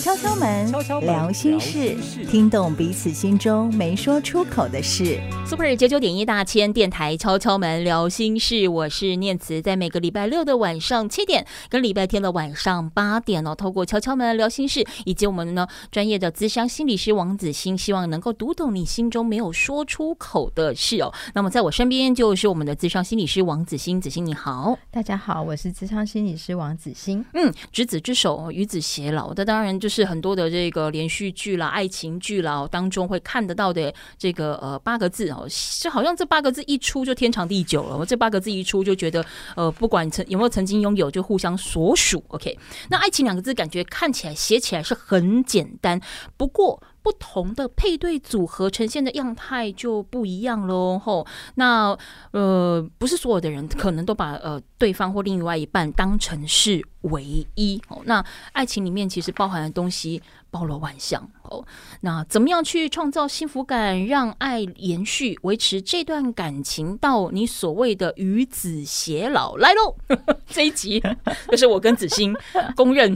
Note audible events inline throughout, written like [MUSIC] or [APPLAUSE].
敲敲门，聊心事，听懂彼此心中没说出口的事。Super 九九点一大千电台敲敲门聊心事，我是念慈，在每个礼拜六的晚上七点跟礼拜天的晚上八点哦，透过敲敲门聊心事，以及我们呢专业的咨商心理师王子欣，希望能够读懂你心中没有说出口的事哦。那么在我身边就是我们的咨商心理师王子欣，子欣你好，大家好，我是咨商心理师王子欣。嗯，执子之手，与子偕老，这当然就是。很多的这个连续剧啦、爱情剧啦当中会看得到的这个呃八个字哦，就好像这八个字一出就天长地久了。这八个字一出就觉得呃，不管曾有没有曾经拥有，就互相所属。OK，那爱情两个字感觉看起来写起来是很简单，不过。不同的配对组合呈现的样态就不一样喽。吼，那呃，不是所有的人可能都把呃对方或另外一半当成是唯一。那爱情里面其实包含的东西。包罗万象哦，那怎么样去创造幸福感，让爱延续、维持这段感情到你所谓的与子偕老？来喽，[LAUGHS] 这一集就是我跟子欣公认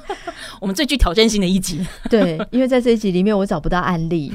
[LAUGHS] 我们最具挑战性的一集。对，因为在这一集里面我找不到案例。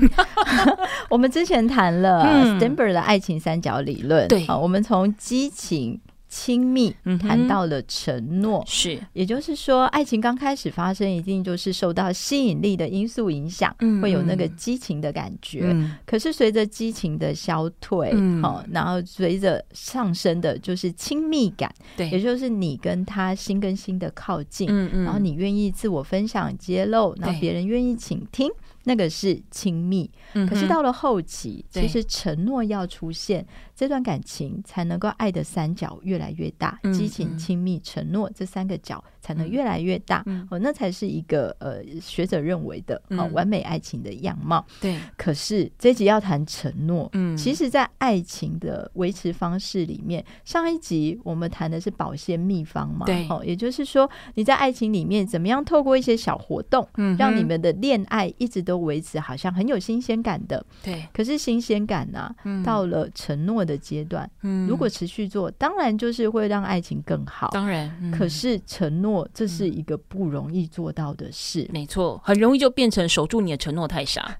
[LAUGHS] 我们之前谈了 Sternberg 的爱情三角理论，对，我们从激情。亲密谈到了承诺，是，也就是说，爱情刚开始发生，一定就是受到吸引力的因素影响，会有那个激情的感觉。可是随着激情的消退，好，然后随着上升的就是亲密感，对，也就是你跟他心跟心的靠近，然后你愿意自我分享、揭露，然后别人愿意倾听。那个是亲密，可是到了后期，嗯、其实承诺要出现，这段感情才能够爱的三角越来越大，嗯、激情、亲密、承诺这三个角才能越来越大，嗯、哦，那才是一个呃学者认为的、嗯、哦完美爱情的样貌。对，可是这一集要谈承诺，嗯，其实，在爱情的维持方式里面，上一集我们谈的是保鲜秘方嘛，对，哦，也就是说你在爱情里面怎么样透过一些小活动，嗯，让你们的恋爱一直都维持好像很有新鲜感的，对。可是新鲜感呢、啊，嗯、到了承诺的阶段，嗯，如果持续做，当然就是会让爱情更好。当然，嗯、可是承诺这是一个不容易做到的事，嗯、没错，很容易就变成守住你的承诺太傻。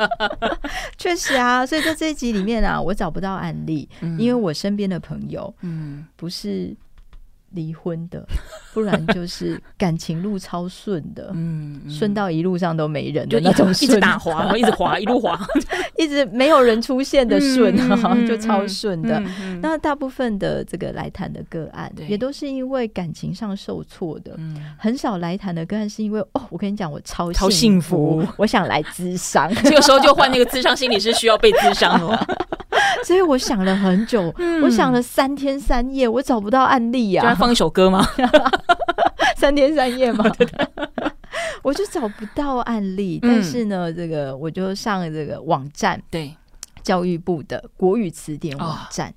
[LAUGHS] 确实啊，所以在这一集里面啊，我找不到案例，嗯、因为我身边的朋友，嗯，不是。离婚的，[LAUGHS] 不然就是感情路超顺的，[LAUGHS] 嗯，顺到一路上都没人的那种顺，一直打滑，然 [LAUGHS] 后一直滑，一路滑，一直没有人出现的顺，就超顺的。那大部分的这个来谈的个案，也都是因为感情上受挫的，很少来谈的个案是因为哦，我跟你讲，我超超幸福，我想来咨商，这个时候就换那个咨商心理师需要被咨商了。[LAUGHS] 所以我想了很久，我想了三天三夜，我找不到案例呀。放一首歌吗？[LAUGHS] 三天三夜吗？[LAUGHS] 我就找不到案例。但是呢，这个我就上了这个网站，对，教育部的国语词典网站，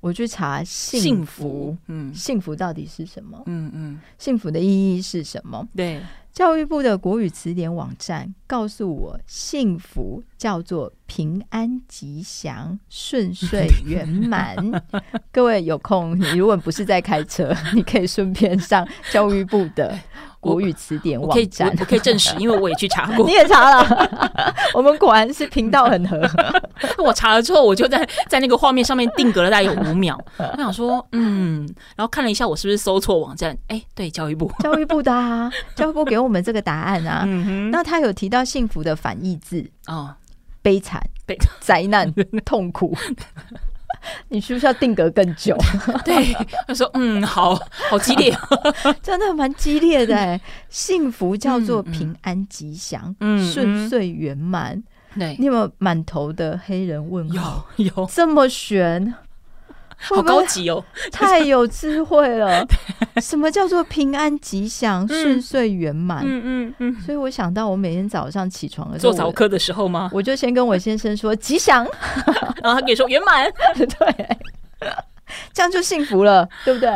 我去查幸福。嗯，幸福到底是什么？嗯嗯，幸福的意义是什么？对。教育部的国语词典网站告诉我，幸福叫做平安吉祥、顺遂圆满。[LAUGHS] 各位有空，你如果不是在开车，你可以顺便上教育部的。[LAUGHS] 国语词典网站，我可以证实，因为我也去查过。你也查了，我们果然是频道很合。[LAUGHS] 我查了之后，我就在在那个画面上面定格了大概有五秒。我想说，嗯，然后看了一下，我是不是搜错网站？哎，对，教育部，教育部的啊，教育部给我们这个答案啊。那他有提到幸福的反义字啊，悲惨、悲灾难、[LAUGHS] 痛苦。你需不需要定格更久？[LAUGHS] 对，他说：“嗯，好好激烈，[LAUGHS] 真的蛮激烈的哎。幸福叫做平安吉祥，嗯，顺遂圆满。对，你有满头的黑人问号？有，有这么玄？好高级哦，[LAUGHS] 太有智慧了。[LAUGHS] 什么叫做平安吉祥、顺遂圆满？嗯嗯嗯。所以我想到，我每天早上起床的时候，做早课的时候吗？我就先跟我先生说吉祥，[LAUGHS] 然后他给说圆满，对，这样就幸福了，对不对？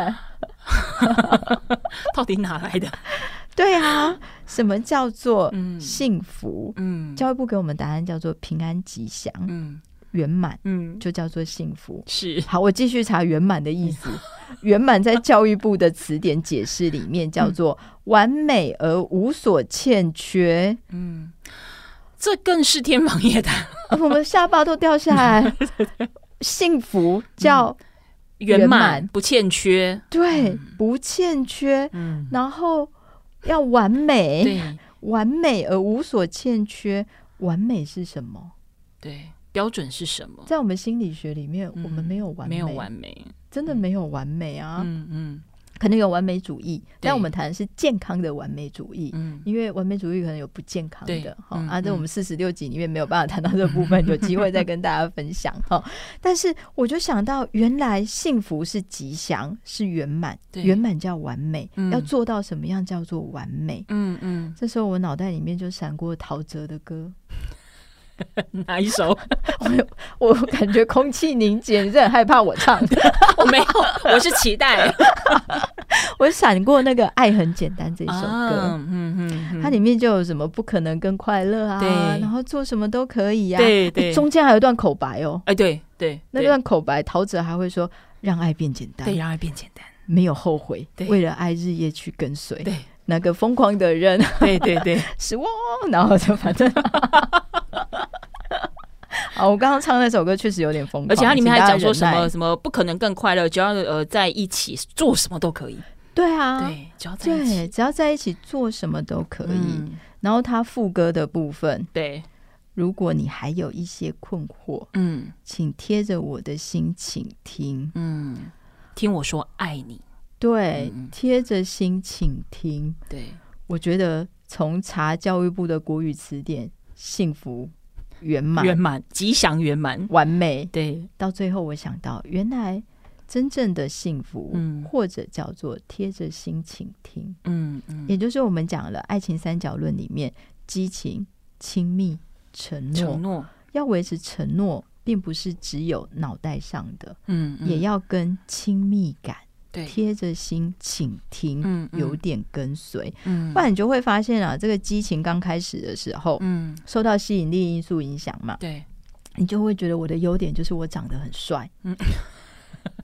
到底哪来的？对啊，什么叫做幸福？嗯，教育部给我们答案叫做平安吉祥。嗯。圆满，嗯，就叫做幸福。是。好，我继续查圆满的意思。[LAUGHS] 圆满在教育部的词典解释里面叫做完美而无所欠缺。嗯，这更是天方夜谭，我们下巴都掉下来。[LAUGHS] 幸福叫圆满，不欠缺。对，不欠缺。嗯，然后要完美，对，完美而无所欠缺。完美是什么？对，标准是什么？在我们心理学里面，我们没有完美，没有完美。真的没有完美啊，嗯嗯，可能有完美主义，但我们谈的是健康的完美主义，嗯，因为完美主义可能有不健康的，哈啊，在我们四十六集里面没有办法谈到这部分，有机会再跟大家分享哈。但是我就想到，原来幸福是吉祥，是圆满，圆满叫完美，要做到什么样叫做完美？嗯嗯，这时候我脑袋里面就闪过陶喆的歌。[LAUGHS] 哪一首？[LAUGHS] 我我感觉空气凝结，你是很害怕我唱。的？[LAUGHS] 我没有，我是期待。我闪过那个《爱很简单》这首歌，嗯嗯，它里面就有什么不可能跟快乐啊，对，然后做什么都可以呀，对对，中间还有一段口白哦，哎对对，那段口白，陶喆还会说让爱变简单，对，让爱变简单，没有后悔，为了爱日夜去跟随，对，那个疯狂的人，对对对，是我，然后就反正。好，我刚刚唱那首歌确实有点疯狂，而且它里面还讲说什么什么不可能更快乐，只要呃在一起做什么都可以。对啊，对，只要在一起，只要在一起做什么都可以。嗯、然后他副歌的部分，对，如果你还有一些困惑，嗯，请贴着我的心请听，嗯，听我说爱你，对，贴着心请听，对，我觉得从查教育部的国语词典，幸福。圆满、圆满、吉祥、圆满、完美。对，到最后我想到，原来真正的幸福，嗯，或者叫做贴着心倾听，嗯嗯，也就是我们讲了爱情三角论里面，激情、亲密、承诺，承诺。要维持承诺，并不是只有脑袋上的，嗯，也要跟亲密感。贴着心倾听，嗯，有点跟随，嗯，不然你就会发现啊，这个激情刚开始的时候，嗯，受到吸引力因素影响嘛，对，你就会觉得我的优点就是我长得很帅，嗯，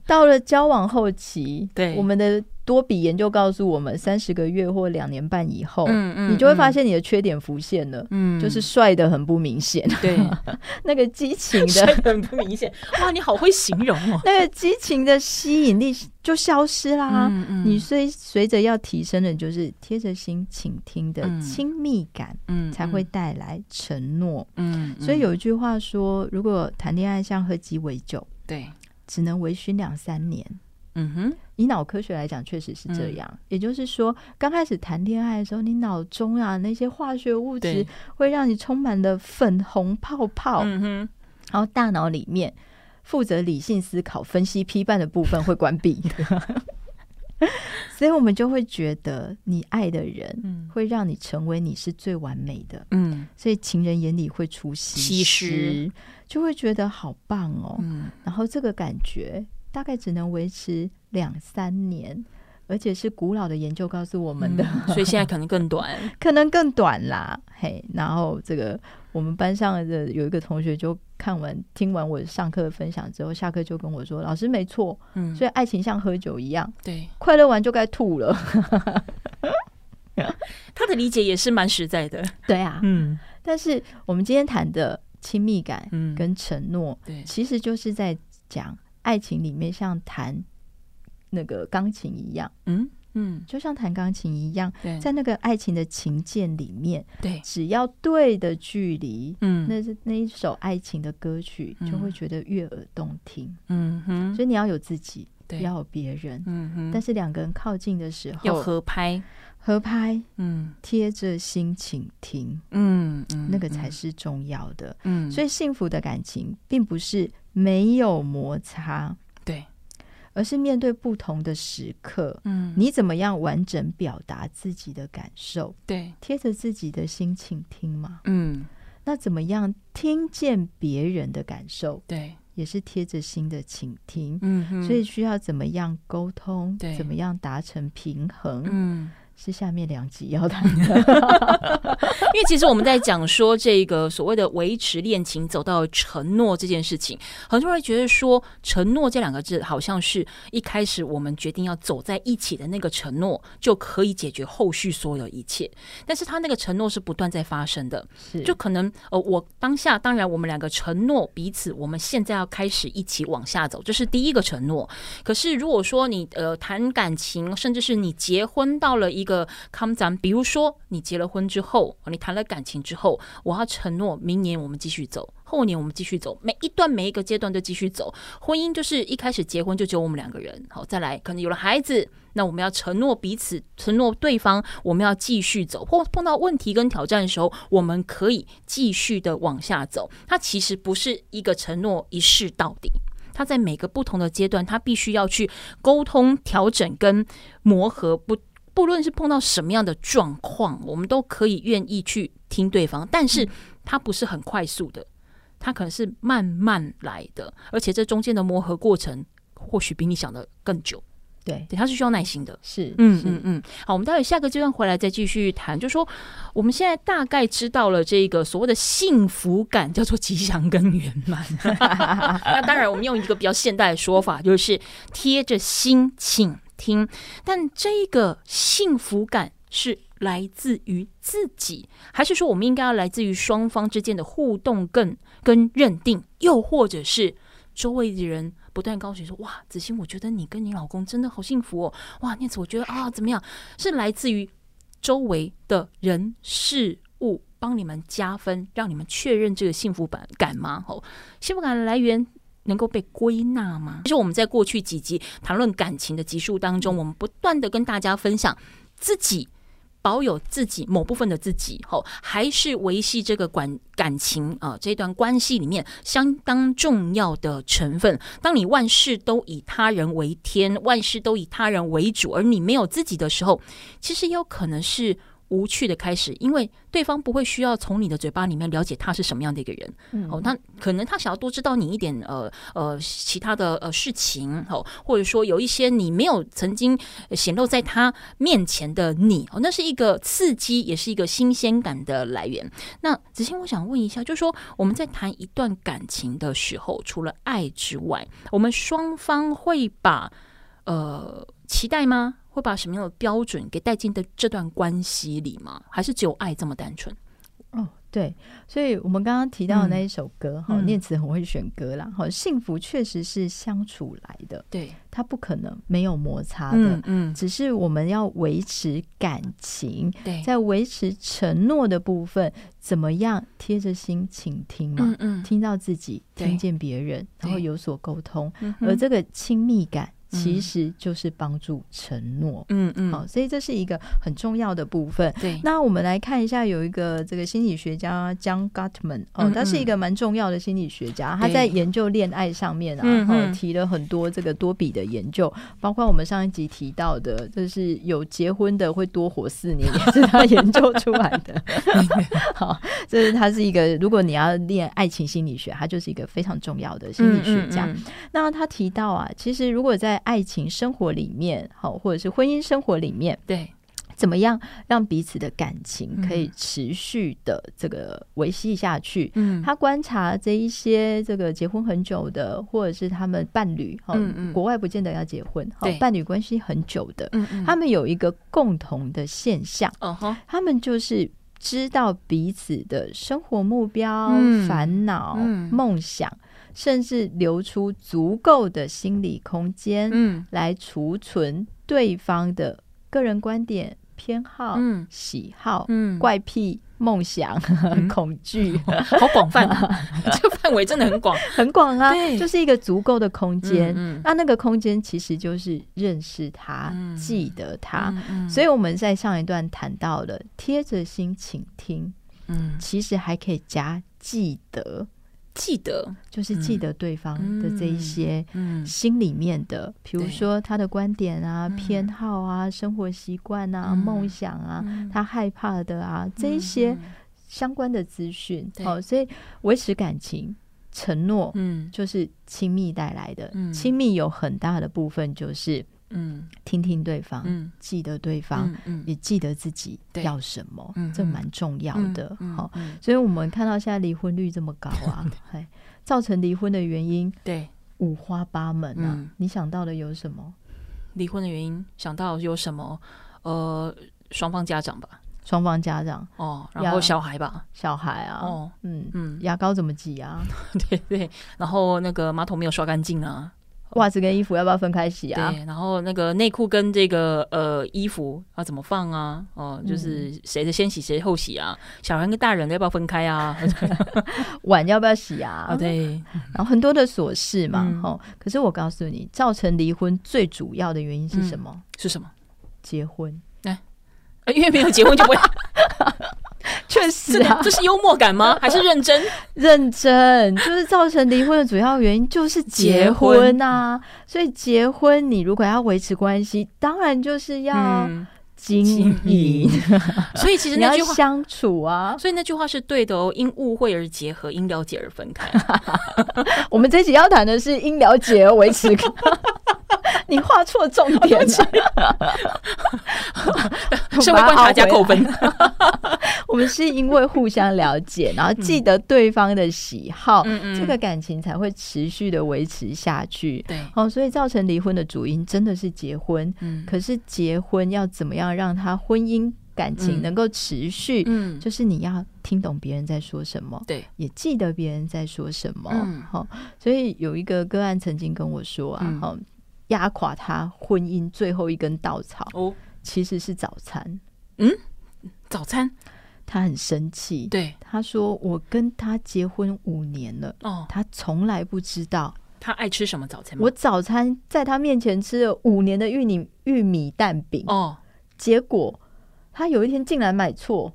到了交往后期，[LAUGHS] 对，我们的。多比研究告诉我们，三十个月或两年半以后，嗯嗯，你就会发现你的缺点浮现了，嗯，就是帅的很不明显，对，[LAUGHS] 那个激情的帅的很不明显，[LAUGHS] 哇，你好会形容哦，[LAUGHS] 那个激情的吸引力就消失啦，嗯嗯，你随随着要提升的，就是贴着心倾听的亲密感，嗯，才会带来承诺，嗯，所以有一句话说，如果谈恋爱像喝鸡尾酒，对，只能微醺两三年。嗯哼，以脑科学来讲，确实是这样。嗯、也就是说，刚开始谈恋爱的时候，你脑中啊那些化学物质会让你充满了粉红泡泡。嗯哼，然后大脑里面负责理性思考、分析、批判的部分会关闭，[LAUGHS] 所以我们就会觉得你爱的人会让你成为你是最完美的。嗯，所以情人眼里会出西施，就会觉得好棒哦。嗯，然后这个感觉。大概只能维持两三年，而且是古老的研究告诉我们的，嗯，所以现在可能更短，[LAUGHS] 可能更短啦。嘿，然后这个我们班上的有一个同学就看完听完我上课的分享之后，下课就跟我说：“老师没错，嗯，所以爱情像喝酒一样，对，快乐完就该吐了。[LAUGHS] ”他的理解也是蛮实在的，对啊，嗯。但是我们今天谈的亲密感跟承诺，对，其实就是在讲。爱情里面像弹那个钢琴一样，嗯嗯，就像弹钢琴一样，在那个爱情的琴键里面，对，只要对的距离，嗯，那是那一首爱情的歌曲就会觉得悦耳动听，嗯哼，所以你要有自己，对，要有别人，嗯哼，但是两个人靠近的时候要合拍，合拍，嗯，贴着心倾听，嗯嗯，那个才是重要的，嗯，所以幸福的感情并不是。没有摩擦，对，而是面对不同的时刻，嗯，你怎么样完整表达自己的感受？对，贴着自己的心倾听嘛，嗯，那怎么样听见别人的感受？对，也是贴着心的倾听，嗯，所以需要怎么样沟通？对，怎么样达成平衡？嗯。是下面两集要谈的，[LAUGHS] 因为其实我们在讲说这个所谓的维持恋情走到承诺这件事情，很多人觉得说承诺这两个字好像是一开始我们决定要走在一起的那个承诺就可以解决后续所有一切，但是他那个承诺是不断在发生的，就可能呃我当下当然我们两个承诺彼此，我们现在要开始一起往下走，这是第一个承诺。可是如果说你呃谈感情，甚至是你结婚到了一一个康咱，比如说你结了婚之后，你谈了感情之后，我要承诺明年我们继续走，后年我们继续走，每一段每一个阶段都继续走。婚姻就是一开始结婚就只有我们两个人，好，再来可能有了孩子，那我们要承诺彼此，承诺对方，我们要继续走。或碰到问题跟挑战的时候，我们可以继续的往下走。它其实不是一个承诺一试到底。他在每个不同的阶段，他必须要去沟通、调整跟磨合。不，不论是碰到什么样的状况，我们都可以愿意去听对方。但是，他不是很快速的，他可能是慢慢来的，而且这中间的磨合过程，或许比你想的更久。对，对，他是需要耐心的。是，嗯嗯嗯。好，我们待会下个阶段回来再继续谈。就说我们现在大概知道了这个所谓的幸福感叫做吉祥跟圆满。[LAUGHS] 那当然，我们用一个比较现代的说法，就是贴着心倾听。但这个幸福感是来自于自己，还是说我们应该要来自于双方之间的互动更跟认定，又或者是周围的人？不断告诉你说：“哇，子欣，我觉得你跟你老公真的好幸福哦！哇，念慈，我觉得啊，怎么样？是来自于周围的人事物帮你们加分，让你们确认这个幸福感感吗？哦，幸福感的来源能够被归纳吗？其实我们在过去几集谈论感情的集数当中，我们不断的跟大家分享自己。”保有自己某部分的自己，吼，还是维系这个感感情啊、呃、这段关系里面相当重要的成分。当你万事都以他人为天，万事都以他人为主，而你没有自己的时候，其实有可能是。无趣的开始，因为对方不会需要从你的嘴巴里面了解他是什么样的一个人。嗯，哦，他可能他想要多知道你一点呃呃其他的呃事情哦，或者说有一些你没有曾经显露在他面前的你哦，那是一个刺激，也是一个新鲜感的来源。那子欣，我想问一下，就是说我们在谈一段感情的时候，除了爱之外，我们双方会把呃期待吗？会把什么样的标准给带进的这段关系里吗？还是只有爱这么单纯？哦，对，所以我们刚刚提到的那一首歌，哈、嗯，念慈很会选歌啦。哈、嗯，幸福确实是相处来的，对，它不可能没有摩擦的，嗯，嗯，只是我们要维持感情，对，在维持承诺的部分，怎么样贴着心倾听嘛，嗯嗯，听到自己，听见别人，然后有所沟通，而这个亲密感。其实就是帮助承诺，嗯嗯，好，所以这是一个很重要的部分。对，那我们来看一下，有一个这个心理学家 John Gottman 哦，他是一个蛮重要的心理学家，他在研究恋爱上面啊，提了很多这个多比的研究，包括我们上一集提到的，就是有结婚的会多活四年，[LAUGHS] 也是他研究出来的。[LAUGHS] 好，这是他是一个，如果你要练爱情心理学，他就是一个非常重要的心理学家。那他提到啊，其实如果在爱情生活里面，好，或者是婚姻生活里面，对，怎么样让彼此的感情可以持续的这个维系下去？嗯，他观察这一些这个结婚很久的，或者是他们伴侣，哈，国外不见得要结婚，好，伴侣关系很久的，他们有一个共同的现象，他们就是知道彼此的生活目标、烦恼、梦想。甚至留出足够的心理空间，嗯，来储存对方的个人观点、偏好、嗯、喜好、嗯、怪癖、梦想、嗯、[LAUGHS] 恐惧，好广泛啊！[LAUGHS] 这范围真的很广，[LAUGHS] 很广啊！就是一个足够的空间。嗯嗯、那那个空间其实就是认识他、嗯、记得他。所以我们在上一段谈到了贴着心倾听，嗯，其实还可以加记得。记得就是记得对方的这一些心里面的，比如说他的观点啊、偏好啊、生活习惯啊、梦想啊、他害怕的啊这一些相关的资讯。好，所以维持感情、承诺，嗯，就是亲密带来的。亲密有很大的部分就是嗯，听听对方，嗯，记得对方，嗯，也记得自己要什么，嗯，这蛮重要的。好，所以我们看到现在离婚率这么高啊，[LAUGHS] 哎，造成离婚的原因，对，五花八门啊。你想到的有什么？离婚的原因想到有什么？呃，双方家长吧，双方家长。哦，然后小孩吧，小孩啊，哦，嗯嗯，牙膏怎么挤啊？[LAUGHS] 对对，然后那个马桶没有刷干净啊。袜子跟衣服要不要分开洗啊？对，然后那个内裤跟这个呃衣服要怎么放啊？哦、呃，就是谁的先洗谁后洗啊？小孩跟大人要不要分开啊？[LAUGHS] [LAUGHS] 碗要不要洗啊？哦、对，然后很多的琐事嘛，哦、嗯。可是我告诉你，造成离婚最主要的原因是什么？嗯、是什么？结婚。哎、欸，因为没有结婚就不会。确实啊，这是幽默感吗？[LAUGHS] 还是认真？认真，就是造成离婚的主要原因就是结婚啊。所以结婚，你如果要维持关系，当然就是要经营。[LAUGHS] 所以其实那句话相处啊，所以那句话是对的哦。因误会而结合，因了解而分开。[LAUGHS] 我们这集要谈的是因了解而维持。[LAUGHS] 你画错重点了，[LAUGHS] 社会观察家扣分。[LAUGHS] 我们是因为互相了解，然后记得对方的喜好，嗯、这个感情才会持续的维持下去。对，哦，所以造成离婚的主因真的是结婚。嗯，可是结婚要怎么样让他婚姻感情能够持续？嗯，就是你要听懂别人在说什么，对，也记得别人在说什么。嗯，好，所以有一个个案曾经跟我说啊，好。压垮他婚姻最后一根稻草哦，其实是早餐。嗯，早餐，他很生气。对，他说：“我跟他结婚五年了，哦，他从来不知道他爱吃什么早餐。我早餐在他面前吃了五年的玉米玉米蛋饼哦，结果他有一天竟然买错。”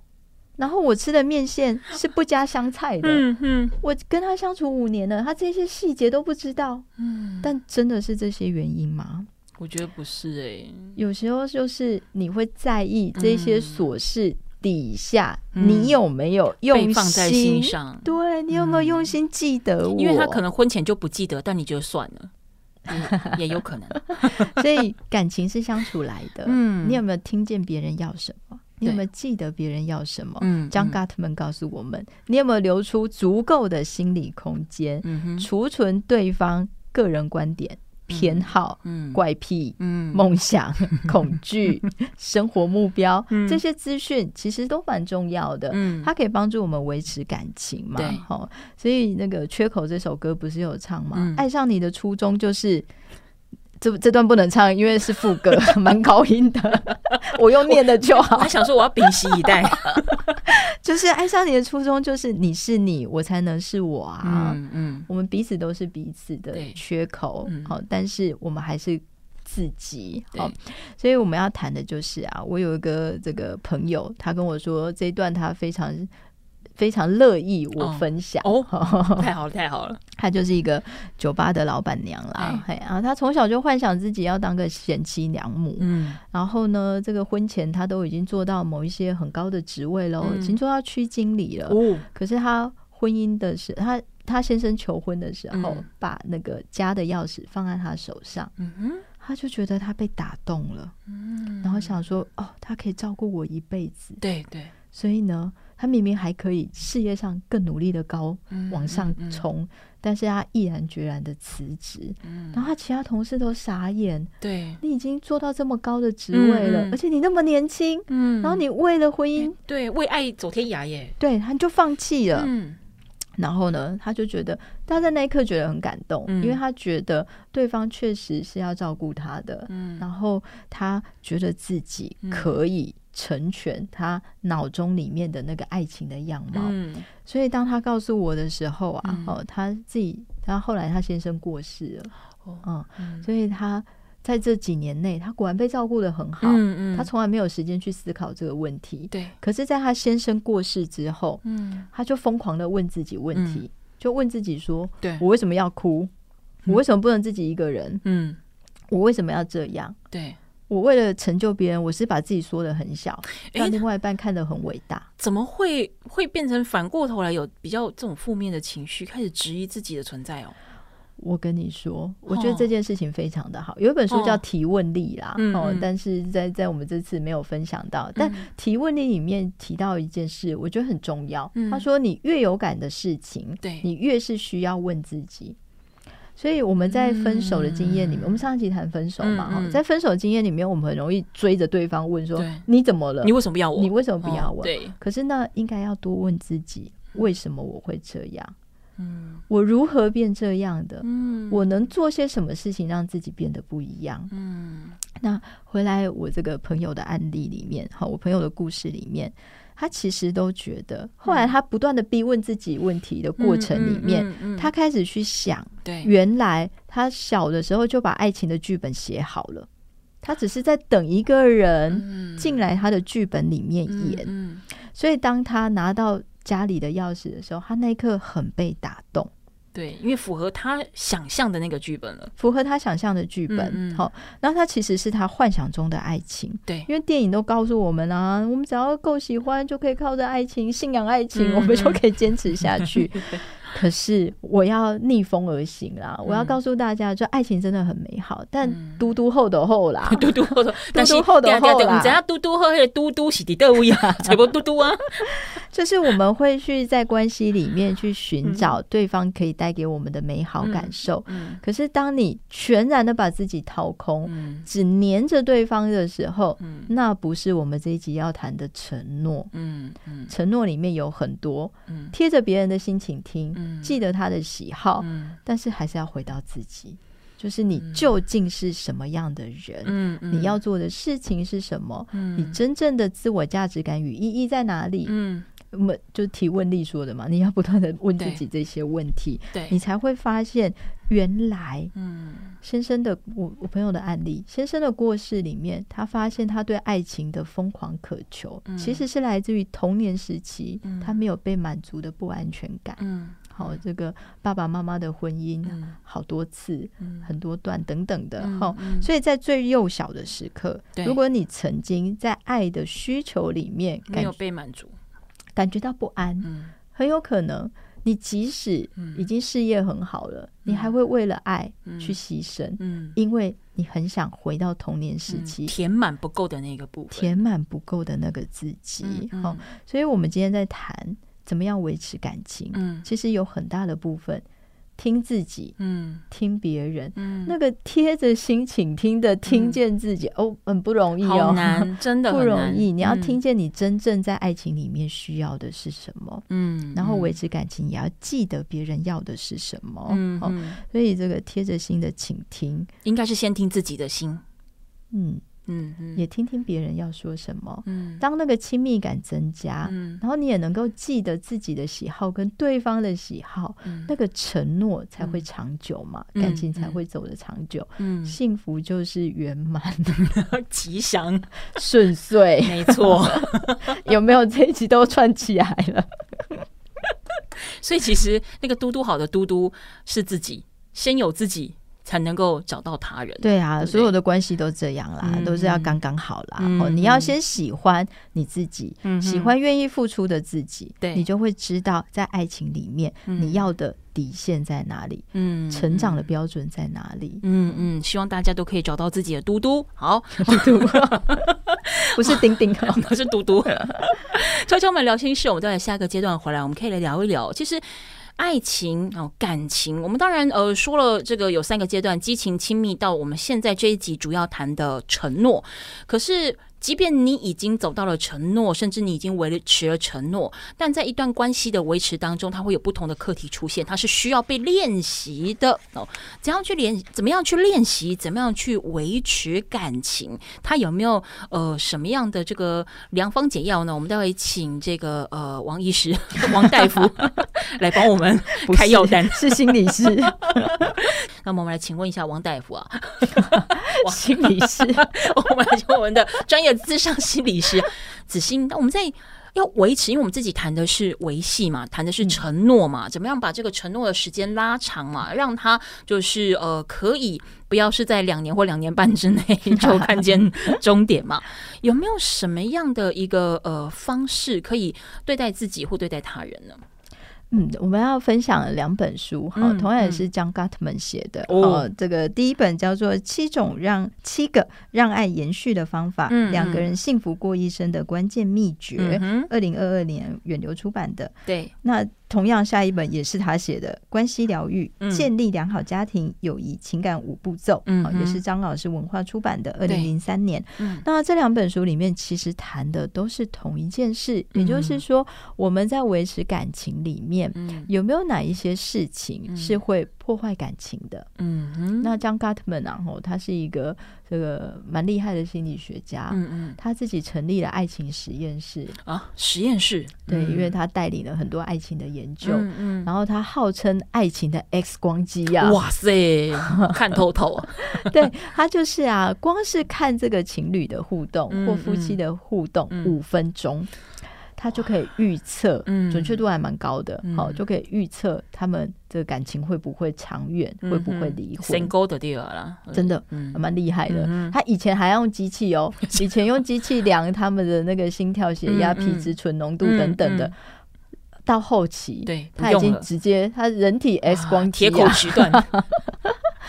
然后我吃的面线是不加香菜的。嗯嗯，我跟他相处五年了，他这些细节都不知道。嗯，但真的是这些原因吗？我觉得不是。有时候就是你会在意这些琐事底下，你有没有用心放在心上？对，你有没有用心记得我？因为他可能婚前就不记得，但你就算了，也有可能。[LAUGHS] 所以感情是相处来的。嗯，你有没有听见别人要什么？你有没有记得别人要什么？嗯，John Gottman 告诉我们，你有没有留出足够的心理空间，储存对方个人观点、偏好、怪癖、梦想、[LAUGHS] 恐惧、生活目标这些资讯，其实都蛮重要的。嗯，它可以帮助我们维持感情嘛。对，好，所以那个缺口这首歌不是有唱吗？爱上你的初衷就是。这这段不能唱，因为是副歌，[LAUGHS] 蛮高音的。[LAUGHS] 我用念的就好。我 [LAUGHS] 还想说，我要屏息以待。就是爱上你的初衷，就是你是你，我才能是我啊。嗯嗯，我们彼此都是彼此的缺口。好，但是我们还是自己。好，所以我们要谈的就是啊，我有一个这个朋友，他跟我说这一段他非常。非常乐意我分享。哦，[LAUGHS] 太好了，太好了。她就是一个酒吧的老板娘啦，嘿啊，她从小就幻想自己要当个贤妻良母，嗯，然后呢，这个婚前她都已经做到某一些很高的职位了，已经做到区经理了。哦，可是她婚姻的是，她他先生求婚的时候，把那个家的钥匙放在他手上，嗯哼，她就觉得他被打动了，嗯，然后想说，哦，他可以照顾我一辈子，对对，所以呢。他明明还可以事业上更努力的高往上冲，但是他毅然决然的辞职，然后他其他同事都傻眼。对，你已经做到这么高的职位了，而且你那么年轻，嗯。然后你为了婚姻，对，为爱走天涯耶，对，他就放弃了。嗯。然后呢，他就觉得他在那一刻觉得很感动，因为他觉得对方确实是要照顾他的，然后他觉得自己可以。成全他脑中里面的那个爱情的样貌，嗯、所以当他告诉我的时候啊，嗯、哦，他自己，他后来他先生过世了，哦、嗯，所以他在这几年内，他果然被照顾的很好，嗯嗯、他从来没有时间去思考这个问题，对。可是，在他先生过世之后，嗯、他就疯狂的问自己问题，嗯、就问自己说：对我为什么要哭？我为什么不能自己一个人？嗯，我为什么要这样？对。我为了成就别人，我是把自己缩的很小，让另外一半看得很伟大。怎么会会变成反过头来有比较这种负面的情绪，开始质疑自己的存在哦？我跟你说，我觉得这件事情非常的好。有一本书叫《提问力》啦，哦，但是在在我们这次没有分享到。但提问力里面提到一件事，我觉得很重要。他说，你越有感的事情，对你越是需要问自己。所以我们在分手的经验里面，我们上一集谈分手嘛，哈，在分手经验里面，我们很容易追着对方问说：“你怎么了？你为什么不要我？你为什么不要我？”对。可是呢应该要多问自己，为什么我会这样？嗯，我如何变这样的？嗯，我能做些什么事情让自己变得不一样？嗯，那回来我这个朋友的案例里面，好，我朋友的故事里面，他其实都觉得，后来他不断的逼问自己问题的过程里面，他开始去想，对，原来他小的时候就把爱情的剧本写好了，他只是在等一个人进来他的剧本里面演，所以当他拿到。家里的钥匙的时候，他那一刻很被打动，对，因为符合他想象的那个剧本了，符合他想象的剧本。好、然后他其实是他幻想中的爱情，对，因为电影都告诉我们啊，我们只要够喜欢，就可以靠着爱情、信仰爱情，嗯、我们就可以坚持下去。[LAUGHS] 可是我要逆风而行啦！嗯、我要告诉大家，就爱情真的很美好，但嘟嘟后的后啦，[LAUGHS] 嘟嘟后的 [LAUGHS] 嘟嘟后的后啦，只要嘟嘟后的嘟嘟是的都一样，才不嘟嘟啊！[LAUGHS] 就是我们会去在关系里面去寻找对方可以带给我们的美好感受。嗯，可是当你全然的把自己掏空，嗯、只黏着对方的时候，嗯、那不是我们这一集要谈的承诺。嗯嗯，承诺里面有很多，贴着别人的心情听。记得他的喜好，嗯、但是还是要回到自己，就是你究竟是什么样的人？嗯，你要做的事情是什么？嗯，你真正的自我价值感与意义在哪里？嗯，我们就提问力说的嘛，你要不断的问自己这些问题，对，你才会发现原来，嗯，先生的我我朋友的案例，先生的过世里面，他发现他对爱情的疯狂渴求，嗯、其实是来自于童年时期、嗯、他没有被满足的不安全感。嗯。好，这个爸爸妈妈的婚姻好多次，嗯、很多段等等的。哈、所以在最幼小的时刻，如果你曾经在爱的需求里面没有被满足，感觉到不安，嗯、很有可能你即使已经事业很好了，嗯、你还会为了爱去牺牲，嗯。嗯、因为你很想回到童年时期，嗯、填满不够的那个部分，填满不够的那个自己。所以我们今天在谈。怎么样维持感情？嗯，其实有很大的部分听自己，嗯，听别人，嗯，那个贴着心倾听的听见自己，哦，很不容易哦，好难，[LAUGHS] 真的不容易。你要听见你真正在爱情里面需要的是什么，嗯，然后维持感情也要记得别人要的是什么，嗯，所以这个贴着心的倾听，应该是先听自己的心，嗯。嗯，也听听别人要说什么。嗯，当那个亲密感增加，嗯，然后你也能够记得自己的喜好跟对方的喜好，嗯，那个承诺才会长久嘛，感情才会走得长久。嗯，幸福就是圆满、[LAUGHS] 吉祥、顺遂，没错。[LAUGHS] 有没有这一集都串起来了？[LAUGHS] 所以其实那个嘟嘟好的嘟嘟是自己，先有自己。才能够找到他人。对啊，所有的关系都这样啦，都是要刚刚好啦。哦，你要先喜欢你自己，喜欢愿意付出的自己，对，你就会知道在爱情里面你要的底线在哪里，嗯，成长的标准在哪里。嗯嗯，希望大家都可以找到自己的嘟嘟。好，嘟嘟，[LAUGHS] 不是丁丁，[LAUGHS] 不是嘟嘟。[LAUGHS] 悄悄们聊心事，我们再来下一个阶段回来，我们可以来聊一聊。其实。爱情哦，感情，我们当然呃说了这个有三个阶段，激情、亲密，到我们现在这一集主要谈的承诺，可是。即便你已经走到了承诺，甚至你已经维持了承诺，但在一段关系的维持当中，它会有不同的课题出现，它是需要被练习的哦。怎样去练？怎么样去练习？怎么样去维持感情？它有没有呃什么样的这个良方解药呢？我们待会请这个呃王医师、[LAUGHS] 王大夫 [LAUGHS] 来帮我们开药单，是心理师。[LAUGHS] 那么我们来请问一下王大夫啊，王心理师，我们来请我们的专业。咨商心理师子欣，那我们在要维持，因为我们自己谈的是维系嘛，谈的是承诺嘛，怎么样把这个承诺的时间拉长嘛，让他就是呃可以不要是在两年或两年半之内 [LAUGHS] 就看见终点嘛？有没有什么样的一个呃方式可以对待自己或对待他人呢？嗯，我们要分享两本书，哈、嗯，同样也是 John Gottman 写的。哦、嗯，这个第一本叫做《七种让七个让爱延续的方法》，嗯，两个人幸福过一生的关键秘诀，二零二二年远流出版的。对，那。同样，下一本也是他写的《关系疗愈：建立良好家庭友谊情感五步骤》，嗯，也是张老师文化出版的，二零零三年。嗯，那这两本书里面其实谈的都是同一件事，也就是说，我们在维持感情里面，有没有哪一些事情是会破坏感情的？嗯，那 John Gottman 然后他是一个。这个蛮厉害的心理学家，嗯嗯，他自己成立了爱情实验室啊，实验室，对，因为他带领了很多爱情的研究，嗯嗯，然后他号称爱情的 X 光机啊，哇塞，看透透，[LAUGHS] 对，他就是啊，光是看这个情侣的互动或夫妻的互动五分钟。他就可以预测，准确度还蛮高的，好，就可以预测他们的感情会不会长远，会不会离婚。single 的地儿了，真的，蛮厉害的。他以前还要用机器哦，[LAUGHS] 以前用机器量他们的那个心跳、血压、皮质醇浓度等等的。到后期，对，他已经直接他人体 X 光机，铁口直断。[LAUGHS]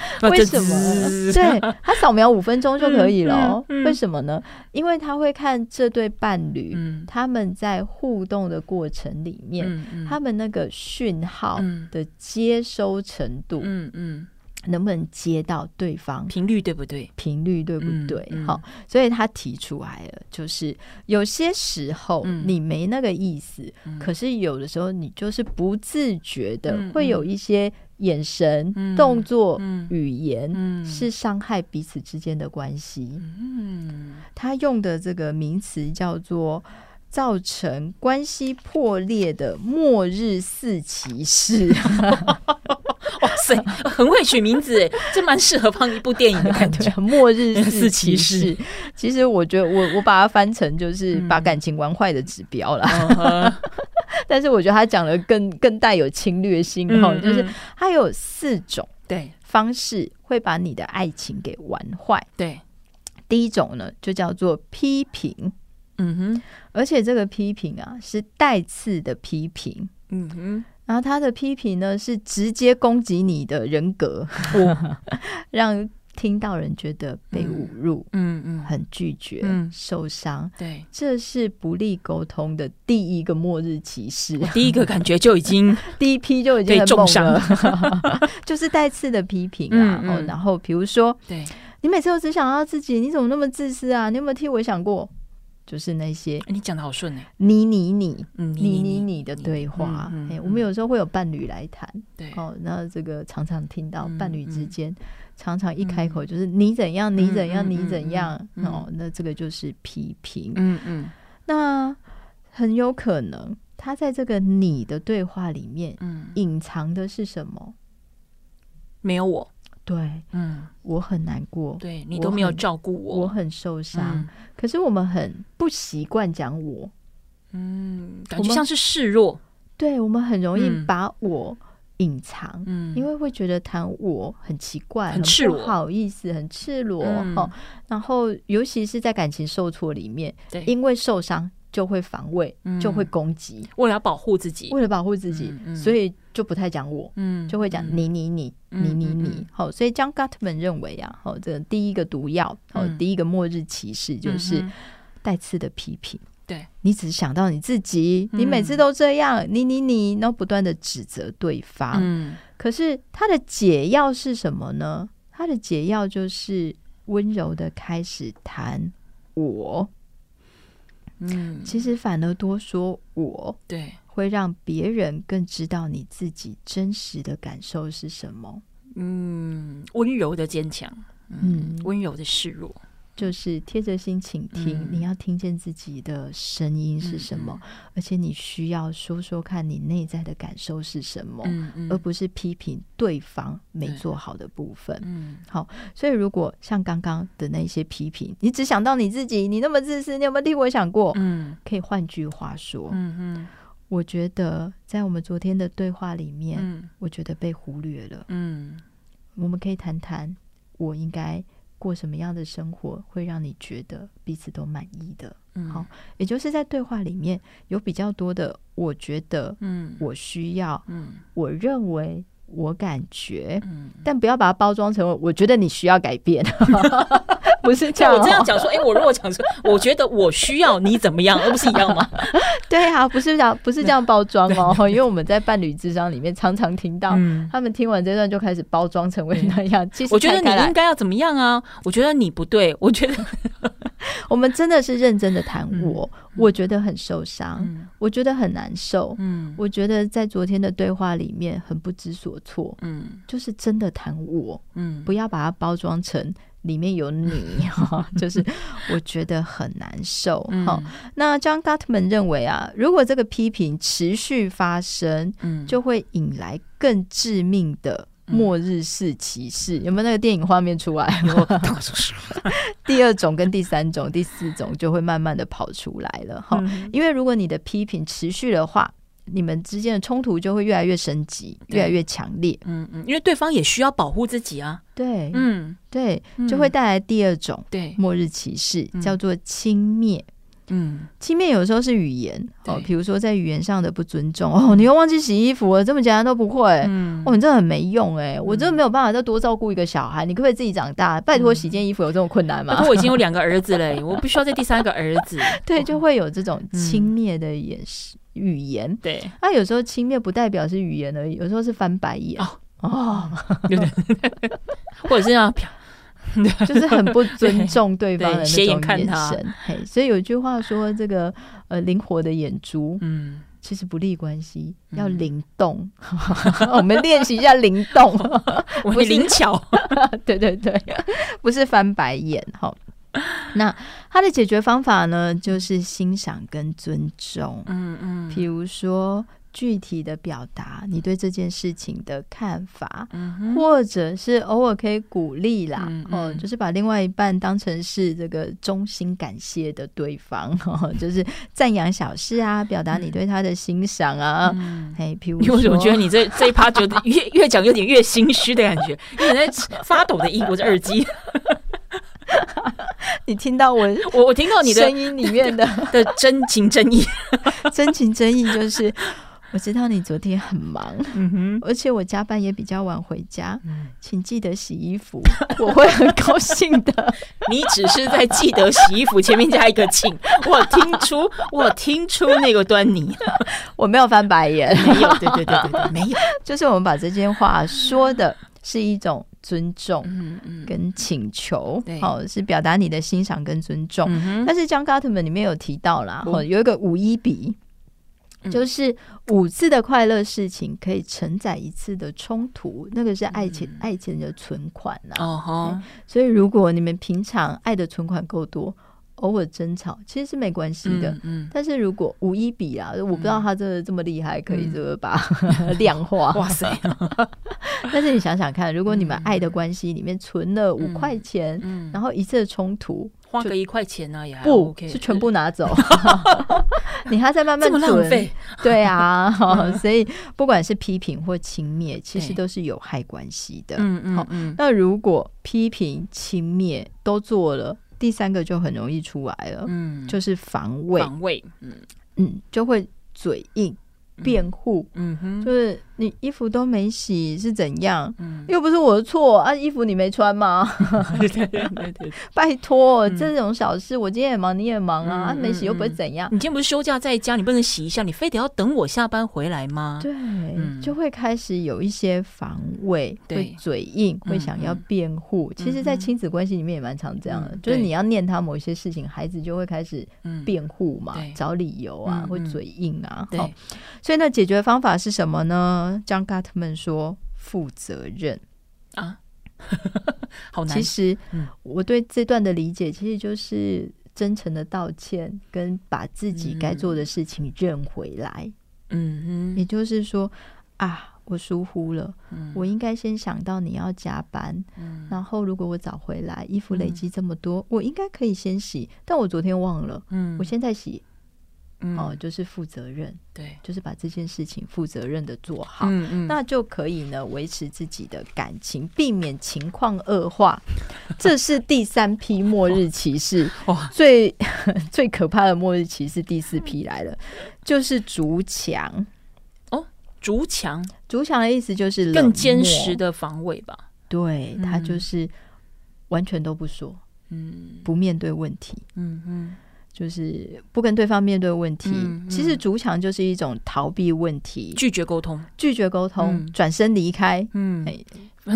[LAUGHS] 为什么？对，[LAUGHS] 他扫描五分钟就可以了。为什么呢？因为他会看这对伴侣，他们在互动的过程里面，他们那个讯号的接收程度，嗯嗯，能不能接到对方频率对不对？频率对不对？好，所以他提出来了，就是有些时候你没那个意思，可是有的时候你就是不自觉的会有一些。眼神、动作、嗯、语言、嗯、是伤害彼此之间的关系。嗯，他用的这个名词叫做“造成关系破裂的末日四骑士”。[LAUGHS] 哇塞，很会取名字诶，这蛮适合放一部电影的感觉。[LAUGHS] 末日 [LAUGHS] 四骑士，其实我觉得我我把它翻成就是把感情玩坏的指标啦。嗯但是我觉得他讲的更更带有侵略性哦，就是他有四种对。方式会把你的爱情给玩坏。对，第一种呢就叫做批评，嗯哼，而且这个批评啊是带刺的批评，嗯哼，然后他的批评呢是直接攻击你的人格，哦、[LAUGHS] 让。听到人觉得被侮辱，嗯嗯，很拒绝，嗯，受伤，对，这是不利沟通的第一个末日骑士。第一个感觉就已经 [LAUGHS] 第一批就已经很重伤了，[LAUGHS] 就是带刺的批评啊。哦，然后比如说，对，你每次都只想要自己，你怎么那么自私啊？你有没有替我想过？就是那些你讲的好顺哎，你你你，你你你的对话，哎，我们有时候会有伴侣来谈，对，哦，那这个常常听到伴侣之间。常常一开口就是你怎样，你怎样，你怎样哦，那这个就是批评。嗯嗯，那很有可能他在这个你的对话里面，嗯，隐藏的是什么？没有我，对，嗯，我很难过，对你都没有照顾我，我很受伤。可是我们很不习惯讲我，嗯，感觉像是示弱。对，我们很容易把我。隐藏，嗯，因为会觉得谈我很奇怪，很不好意思，很赤裸哦。然后，尤其是在感情受挫里面，对，因为受伤就会防卫，就会攻击，为了保护自己，为了保护自己，所以就不太讲我，嗯，就会讲你你你你你你。好，所以 John Gottman 认为啊，好，这第一个毒药，好，第一个末日骑士就是带刺的批评。对，你只想到你自己，你每次都这样，你你你，然后不断的指责对方。嗯，可是他的解药是什么呢？他的解药就是温柔的开始谈我。嗯，其实反而多说我，对，会让别人更知道你自己真实的感受是什么。嗯，温柔的坚强，嗯，温柔的示弱。就是贴着心倾听，嗯、你要听见自己的声音是什么，嗯嗯、而且你需要说说看你内在的感受是什么，而不是批评对方没做好的部分。嗯、好，所以如果像刚刚的那些批评，你只想到你自己，你那么自私，你有没有替我想过？嗯，可以换句话说，嗯嗯，我觉得在我们昨天的对话里面，嗯、我觉得被忽略了。嗯，我们可以谈谈，我应该。过什么样的生活会让你觉得彼此都满意的？好，也就是在对话里面有比较多的，我觉得，嗯，我需要，嗯，我认为。我感觉，嗯，但不要把它包装成我觉得你需要改变，[LAUGHS] 不是这样。我这样讲说，哎、欸，我如果讲说，我觉得我需要你怎么样，而不是一样吗？[LAUGHS] 对啊，不是这样，不是这样包装哦。因为我们在伴侣智商里面常常听到，他们听完这段就开始包装成为那样。其实我觉得你应该要怎么样啊？我觉得你不对，我觉得我们真的是认真的谈我。我觉得很受伤，嗯、我觉得很难受，嗯、我觉得在昨天的对话里面很不知所措，嗯、就是真的谈我，嗯、不要把它包装成里面有你，哈、就是我觉得很难受。哈、嗯，那 John Gottman 认为啊，如果这个批评持续发生，嗯、就会引来更致命的。末日式歧视有没有那个电影画面出来？[LAUGHS] [LAUGHS] 第二种跟第三种、第四种就会慢慢的跑出来了哈。嗯、因为如果你的批评持续的话，你们之间的冲突就会越来越升级，越来越强烈。嗯嗯，因为对方也需要保护自己啊。对，嗯对，就会带来第二种对末日歧视，嗯、叫做轻蔑。嗯，轻蔑有时候是语言哦，比如说在语言上的不尊重哦，你又忘记洗衣服了，这么简单都不会，嗯，哦，你真的很没用哎，我真的没有办法再多照顾一个小孩，你可不可以自己长大？拜托，洗件衣服有这么困难吗？[LAUGHS] 我已经有两个儿子嘞，我不需要再第三个儿子。[LAUGHS] 对，就会有这种轻蔑的眼神语言。对，那有时候轻蔑不代表是语言而已，有时候是翻白眼哦，哦对，[LAUGHS] 或者是要。[LAUGHS] 就是很不尊重对方的那种眼神，嘿，所以有句话说，这个呃灵活的眼珠，嗯，其实不利关系，要灵动。[LAUGHS] 我们练习一下灵动，[LAUGHS] 我会灵巧。对对对，不是翻白眼。哈，那他的解决方法呢，就是欣赏跟尊重。嗯嗯，比如说。具体的表达你对这件事情的看法，嗯、或者是偶尔可以鼓励啦，哦，就是把另外一半当成是这个衷心感谢的对方，[LAUGHS] 哦、就是赞扬小事啊，表达你对他的欣赏啊，嗯、哎，譬如说，我觉得你这这一趴觉得 [LAUGHS] 越越讲有点越心虚的感觉，因为在发抖的音，我的耳机，[LAUGHS] 你听到我我我听到你的声音里面的的真情真意，真情真意就是。我知道你昨天很忙，嗯哼，而且我加班也比较晚回家，嗯，请记得洗衣服，我会很高兴的。[LAUGHS] 你只是在记得洗衣服前面加一个请，我听出我听出那个端倪，[LAUGHS] 我没有翻白眼，没有，对对对对对，没有，[LAUGHS] 就是我们把这件话说的是一种尊重，跟请求，好，是表达你的欣赏跟尊重。但是江高特们里面有提到啦，有一个五一比。就是五次的快乐事情可以承载一次的冲突，那个是爱情爱情的存款呐。哦哈，所以如果你们平常爱的存款够多，偶尔争吵其实是没关系的。嗯，但是如果五一比啊，我不知道他真的这么厉害，可以这个把 [LAUGHS] 量化。哇塞！[LAUGHS] 但是你想想看，如果你们爱的关系里面存了五块钱，然后一次的冲突。花个一块钱呢，也不 OK 是全部拿走，[LAUGHS] [LAUGHS] 你还在慢慢存，浪费。[LAUGHS] 对啊，所以不管是批评或轻蔑，其实都是有害关系的。嗯嗯嗯。那如果批评、轻蔑都做了，第三个就很容易出来了，嗯，就是防卫，防卫，嗯嗯，就会嘴硬。辩护，嗯哼，就是你衣服都没洗是怎样？嗯，又不是我的错啊，衣服你没穿吗？对对对对，[LAUGHS] 拜托，这种小事我今天也忙，你也忙啊，啊没洗又不会怎样。你今天不是休假在家，你不能洗一下，你非得要等我下班回来吗？对，就会开始有一些防卫，会嘴硬，会想要辩护。其实，在亲子关系里面也蛮常这样的，就是你要念他某一些事情，孩子就会开始辩护嘛，找理由啊，会嘴硬啊，对。所以那解决方法是什么呢？John Gottman 说：“负责任啊，[LAUGHS] 好难。”其实，我对这段的理解，其实就是真诚的道歉，跟把自己该做的事情认回来。嗯哼，也就是说啊，我疏忽了，嗯、我应该先想到你要加班，嗯、然后如果我早回来，衣服累积这么多，嗯、我应该可以先洗，但我昨天忘了，嗯，我现在洗。嗯、哦，就是负责任，对，就是把这件事情负责任的做好，嗯嗯，那就可以呢维持自己的感情，避免情况恶化。[LAUGHS] 这是第三批末日骑士，哇，最 [LAUGHS] 最可怕的末日骑士第四批来了，就是筑墙。哦，筑墙，筑墙的意思就是更坚实的防卫吧？对，他就是完全都不说，嗯，不面对问题，嗯嗯。就是不跟对方面对问题，嗯嗯、其实筑墙就是一种逃避问题、拒绝沟通、拒绝沟通、转、嗯、身离开。嗯，哎、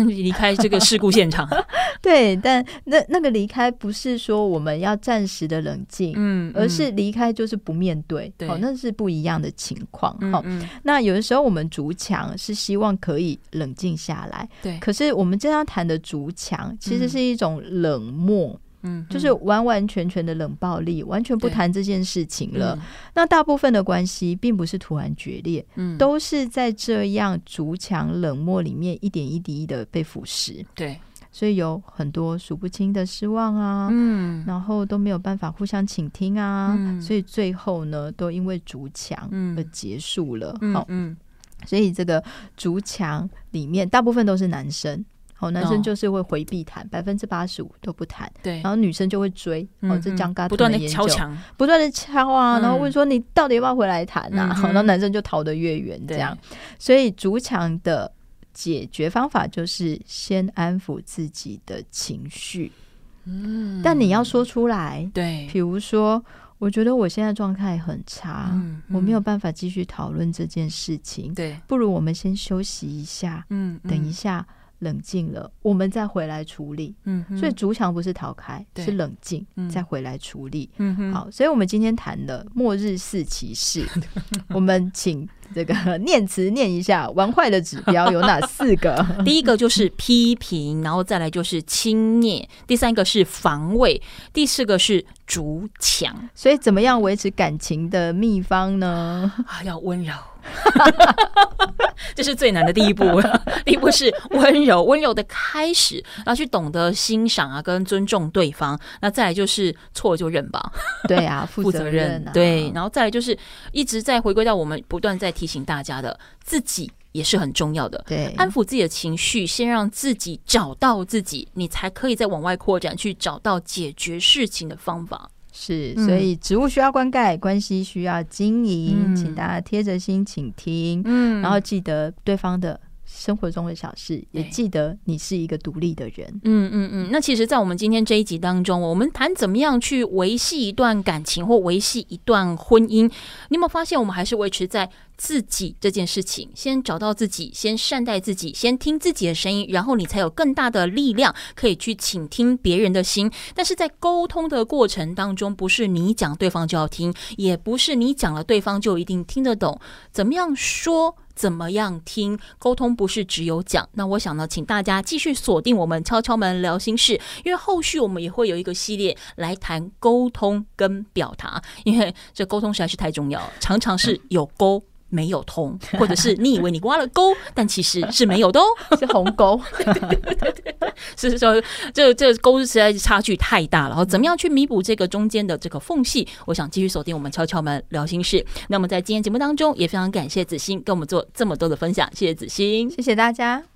离开这个事故现场。[LAUGHS] 对，但那那个离开不是说我们要暂时的冷静，嗯，而是离开就是不面对。对、哦，那是不一样的情况。好、嗯嗯哦，那有的时候我们逐墙是希望可以冷静下来。对，可是我们经常谈的逐墙其实是一种冷漠。嗯，就是完完全全的冷暴力，完全不谈这件事情了。那大部分的关系并不是突然决裂，嗯，都是在这样筑墙冷漠里面一点一滴的被腐蚀。对，所以有很多数不清的失望啊，嗯，然后都没有办法互相倾听啊，嗯，所以最后呢，都因为筑墙而结束了。好，嗯，所以这个筑墙里面大部分都是男生。好，男生就是会回避谈，百分之八十五都不谈。对，然后女生就会追，哦，这张嘎，不断的敲墙，不断的敲啊，然后问说你到底要不要回来谈呐？[LAUGHS] 好，然后男生就逃得越远，这样。所以筑墙的解决方法就是先安抚自己的情绪，嗯，但你要说出来，对，比如说，我觉得我现在状态很差，我没有办法继续讨论这件事情，对，不如我们先休息一下，嗯，等一下。冷静了，我们再回来处理。嗯，所以筑墙不是逃开，是冷静，嗯、再回来处理。嗯，好，所以我们今天谈的末日四骑士，[LAUGHS] 我们请这个念词念一下，玩坏的指标有哪四个？[LAUGHS] 第一个就是批评，然后再来就是轻蔑，第三个是防卫，第四个是筑墙。所以怎么样维持感情的秘方呢？啊，要温柔。[LAUGHS] 这是最难的第一步，[LAUGHS] 第一步是温柔，温柔的开始，然后去懂得欣赏啊，跟尊重对方。那再来就是错就认吧，[LAUGHS] 对啊，负责任啊，对。然后再来就是一直在回归到我们不断在提醒大家的，自己也是很重要的。对，安抚自己的情绪，先让自己找到自己，你才可以再往外扩展，去找到解决事情的方法。是，所以植物需要灌溉，关系需要经营，嗯、请大家贴着心请听，嗯，然后记得对方的生活中的小事，也记得你是一个独立的人。嗯嗯嗯。那其实，在我们今天这一集当中，我们谈怎么样去维系一段感情或维系一段婚姻，你有没有发现，我们还是维持在自己这件事情，先找到自己，先善待自己，先听自己的声音，然后你才有更大的力量可以去倾听别人的心。但是在沟通的过程当中，不是你讲对方就要听，也不是你讲了对方就一定听得懂。怎么样说？怎么样听？沟通不是只有讲。那我想呢，请大家继续锁定我们敲敲门聊心事，因为后续我们也会有一个系列来谈沟通跟表达，因为这沟通实在是太重要，常常是有沟。没有通，[LAUGHS] 或者是你以为你挖了沟，但其实是没有的哦，[LAUGHS] 是鸿沟。[LAUGHS] 对对对对，是说这这沟实在是差距太大了。然后怎么样去弥补这个中间的这个缝隙？我想继续锁定我们敲敲门聊心事。那么在今天节目当中，也非常感谢子欣跟我们做这么多的分享，谢谢子欣，谢谢大家。